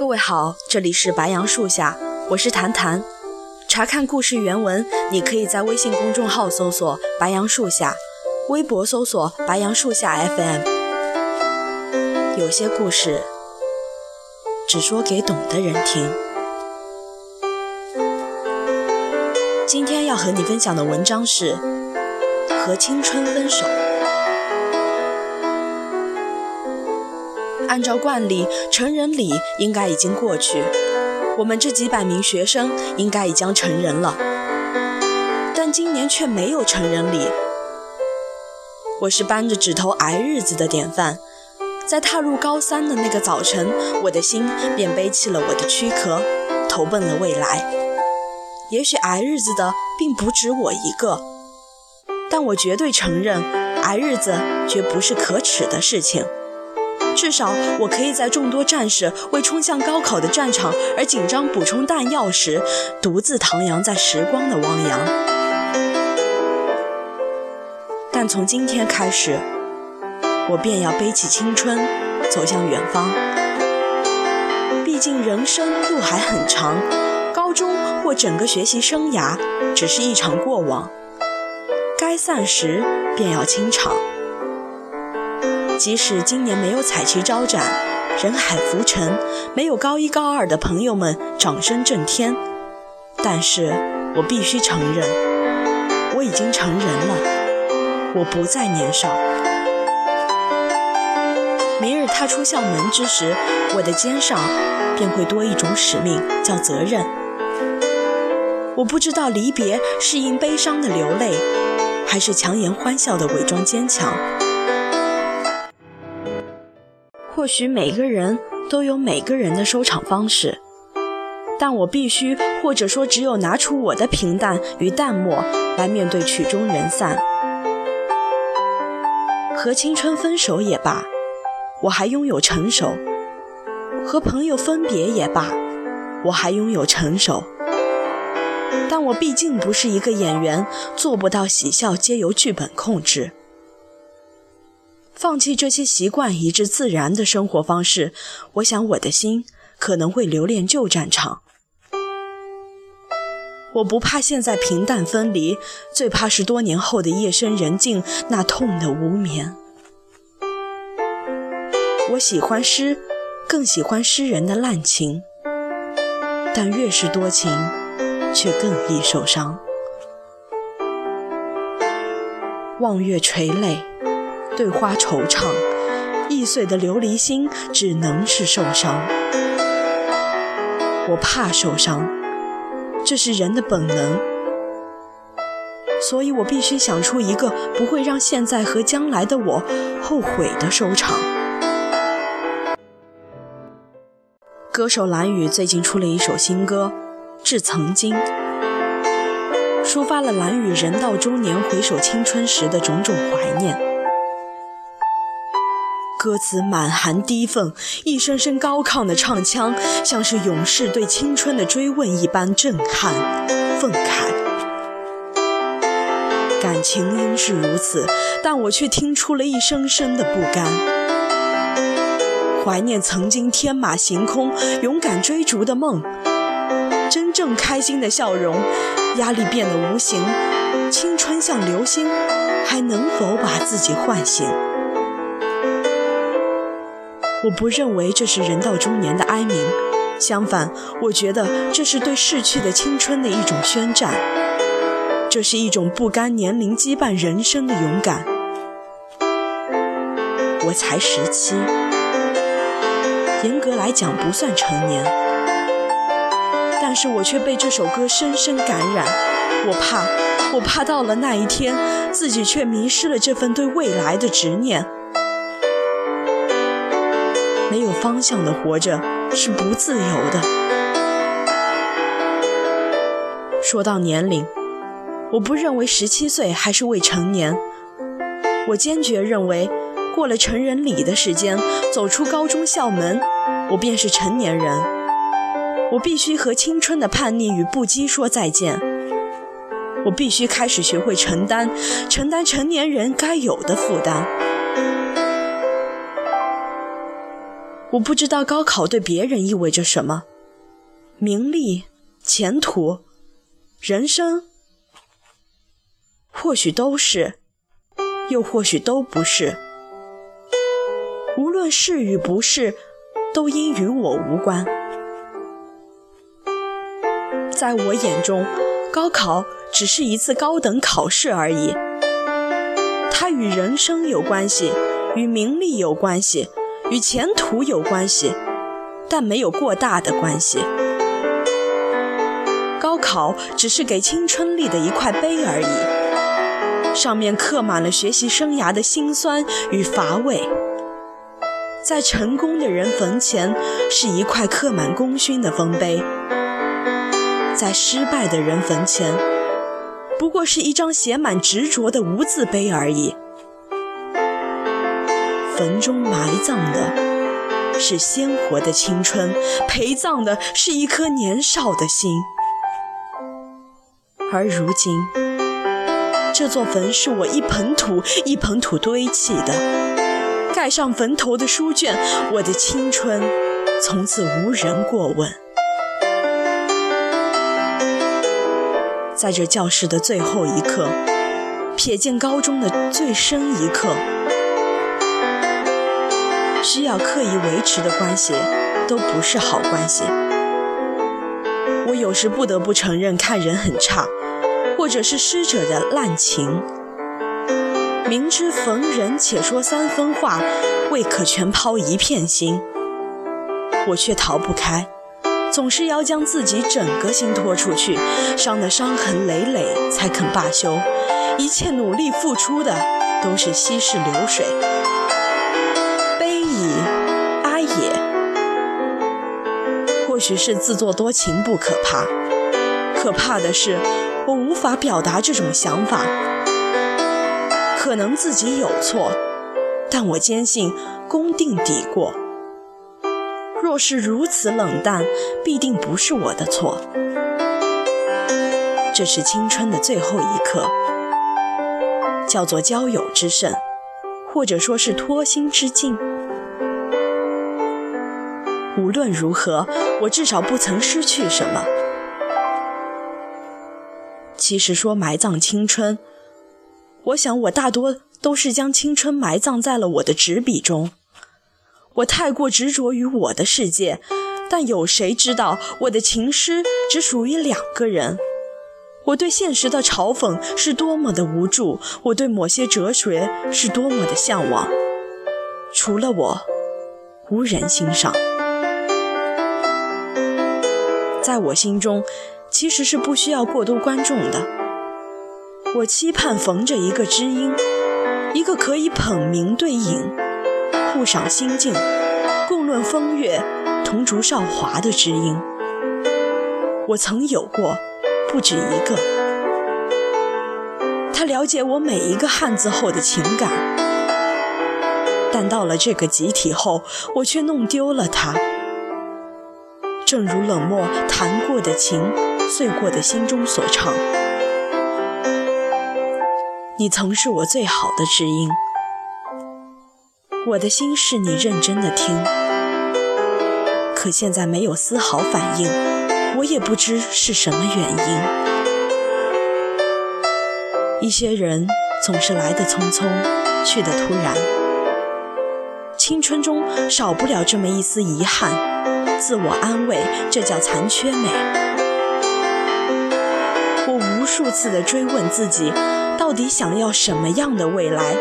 各位好，这里是白杨树下，我是谈谈。查看故事原文，你可以在微信公众号搜索“白杨树下”，微博搜索“白杨树下 FM”。有些故事只说给懂的人听。今天要和你分享的文章是《和青春分手》。按照惯例，成人礼应该已经过去，我们这几百名学生应该已将成人了，但今年却没有成人礼。我是扳着指头挨日子的典范，在踏入高三的那个早晨，我的心便背弃了我的躯壳，投奔了未来。也许挨日子的并不止我一个，但我绝对承认，挨日子绝不是可耻的事情。至少，我可以在众多战士为冲向高考的战场而紧张补充弹药时，独自徜徉在时光的汪洋。但从今天开始，我便要背起青春，走向远方。毕竟人生路还很长，高中或整个学习生涯只是一场过往，该散时便要清场。即使今年没有彩旗招展，人海浮沉，没有高一高二的朋友们掌声震天，但是我必须承认，我已经成人了，我不再年少。明日踏出校门之时，我的肩上便会多一种使命，叫责任。我不知道离别是因悲伤的流泪，还是强颜欢笑的伪装坚强。或许每个人都有每个人的收场方式，但我必须，或者说只有拿出我的平淡与淡漠来面对曲终人散。和青春分手也罢，我还拥有成熟；和朋友分别也罢，我还拥有成熟。但我毕竟不是一个演员，做不到喜笑皆由剧本控制。放弃这些习惯以致自然的生活方式，我想我的心可能会留恋旧战场。我不怕现在平淡分离，最怕是多年后的夜深人静，那痛的无眠。我喜欢诗，更喜欢诗人的滥情，但越是多情，却更易受伤。望月垂泪。对花惆怅，易碎的琉璃心只能是受伤。我怕受伤，这是人的本能，所以我必须想出一个不会让现在和将来的我后悔的收场。歌手蓝雨最近出了一首新歌《致曾经》，抒发了蓝雨人到中年回首青春时的种种怀念。歌词满含低愤，一声声高亢的唱腔，像是勇士对青春的追问一般震撼、愤慨。感情应是如此，但我却听出了一声声的不甘。怀念曾经天马行空、勇敢追逐的梦，真正开心的笑容，压力变得无形。青春像流星，还能否把自己唤醒？我不认为这是人到中年的哀鸣，相反，我觉得这是对逝去的青春的一种宣战，这是一种不甘年龄羁绊人生的勇敢。我才十七，严格来讲不算成年，但是我却被这首歌深深感染。我怕，我怕到了那一天，自己却迷失了这份对未来的执念。方向的活着是不自由的。说到年龄，我不认为十七岁还是未成年，我坚决认为，过了成人礼的时间，走出高中校门，我便是成年人。我必须和青春的叛逆与不羁说再见。我必须开始学会承担，承担成年人该有的负担。我不知道高考对别人意味着什么，名利、前途、人生，或许都是，又或许都不是。无论是与不是，都因与我无关。在我眼中，高考只是一次高等考试而已。它与人生有关系，与名利有关系，与前途有关系，但没有过大的关系。高考只是给青春立的一块碑而已，上面刻满了学习生涯的辛酸与乏味。在成功的人坟前，是一块刻满功勋的丰碑；在失败的人坟前，不过是一张写满执着的无字碑而已。坟中埋葬的是鲜活的青春，陪葬的是一颗年少的心。而如今，这座坟是我一盆土一盆土堆砌的。盖上坟头的书卷，我的青春从此无人过问。在这教室的最后一刻，瞥见高中的最深一刻，需要刻意维持的关系，都不是好关系。我有时不得不承认，看人很差，或者是师者的滥情。明知逢人且说三分话，未可全抛一片心。我却逃不开，总是要将自己整个心拖出去，伤得伤痕累累才肯罢休。一切努力付出的都是稀释流水。许是自作多情不可怕，可怕的是我无法表达这种想法。可能自己有错，但我坚信功定抵过。若是如此冷淡，必定不是我的错。这是青春的最后一刻，叫做交友之胜，或者说是脱心之境。无论如何，我至少不曾失去什么。其实说埋葬青春。我想，我大多都是将青春埋葬在了我的纸笔中。我太过执着于我的世界，但有谁知道我的情诗只属于两个人？我对现实的嘲讽是多么的无助，我对某些哲学是多么的向往。除了我，无人欣赏。在我心中，其实是不需要过多观众的。我期盼逢着一个知音，一个可以捧名对影、互赏心境、共论风月、同逐韶华的知音。我曾有过，不止一个。他了解我每一个汉字后的情感，但到了这个集体后，我却弄丢了他。正如冷漠弹过的琴，碎过的心中所唱。你曾是我最好的知音，我的心事你认真的听，可现在没有丝毫反应，我也不知是什么原因。一些人总是来得匆匆，去得突然，青春中少不了这么一丝遗憾，自我安慰，这叫残缺美。我无数次的追问自己。到底想要什么样的未来？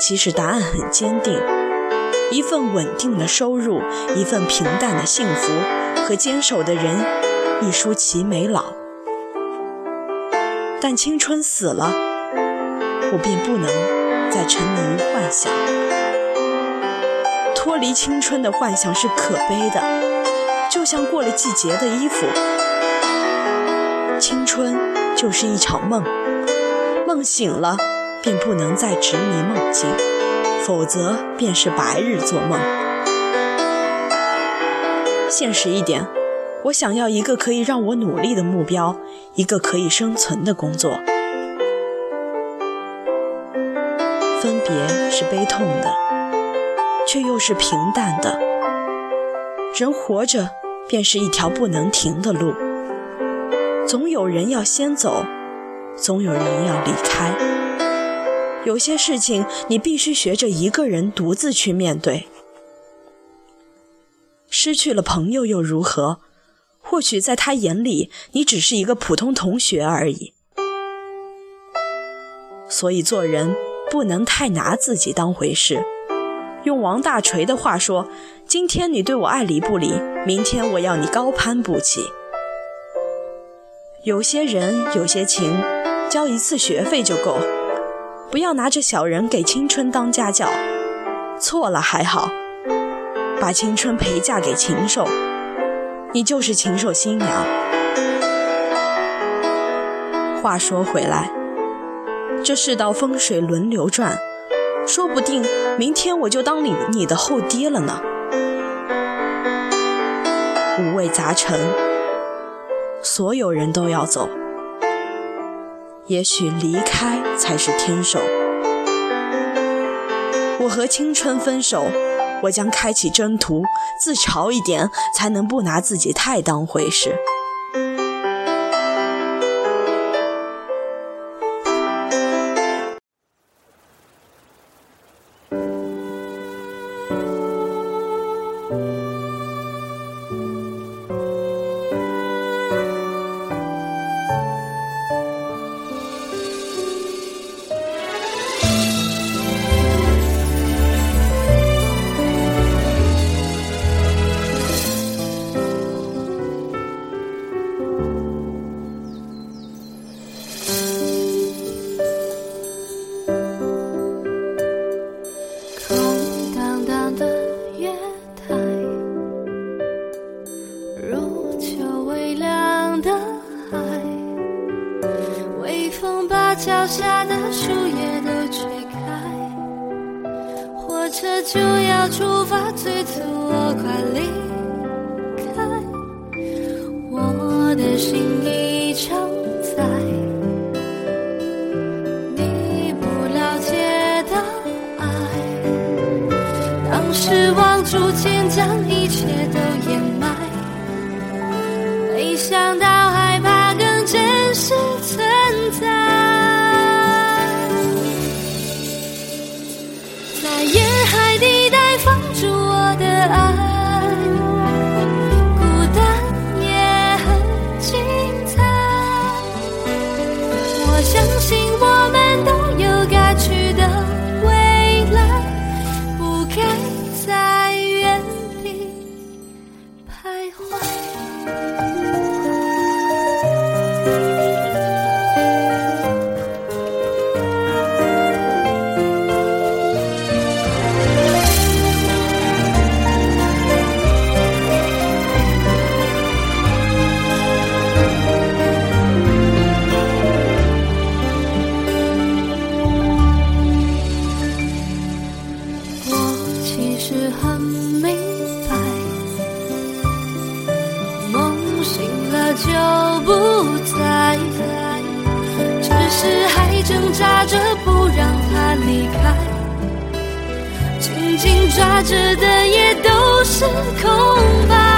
其实答案很坚定：一份稳定的收入，一份平淡的幸福，和坚守的人，一书齐眉老。但青春死了，我便不能再沉迷于幻想。脱离青春的幻想是可悲的，就像过了季节的衣服。青春就是一场梦。梦醒了，便不能再执迷梦境，否则便是白日做梦。现实一点，我想要一个可以让我努力的目标，一个可以生存的工作。分别是悲痛的，却又是平淡的。人活着便是一条不能停的路，总有人要先走，总有人要离开。有些事情你必须学着一个人独自去面对。失去了朋友又如何？或许在他眼里，你只是一个普通同学而已。所以做人不能太拿自己当回事。用王大锤的话说：“今天你对我爱理不理，明天我要你高攀不起。”有些人，有些情，交一次学费就够。不要拿着小人给青春当家教，错了还好，把青春陪嫁给禽兽，你就是禽兽新娘。话说回来。这世道风水轮流转，说不定明天我就当你你的后爹了呢。五味杂陈，所有人都要走，也许离开才是天手。我和青春分手，我将开启征途，自嘲一点，才能不拿自己太当回事。脚下的树叶都吹开，火车就要出发，催促我快离开。我的心已超载你不了解的爱，当时望逐渐，将一切都掩埋，没想到害怕更真实存在。爱孤单也很精彩。我相信我们都有该去的未来不该在原地徘徊。就不在。只是还挣扎着不让他离开紧紧抓着的也都是空白。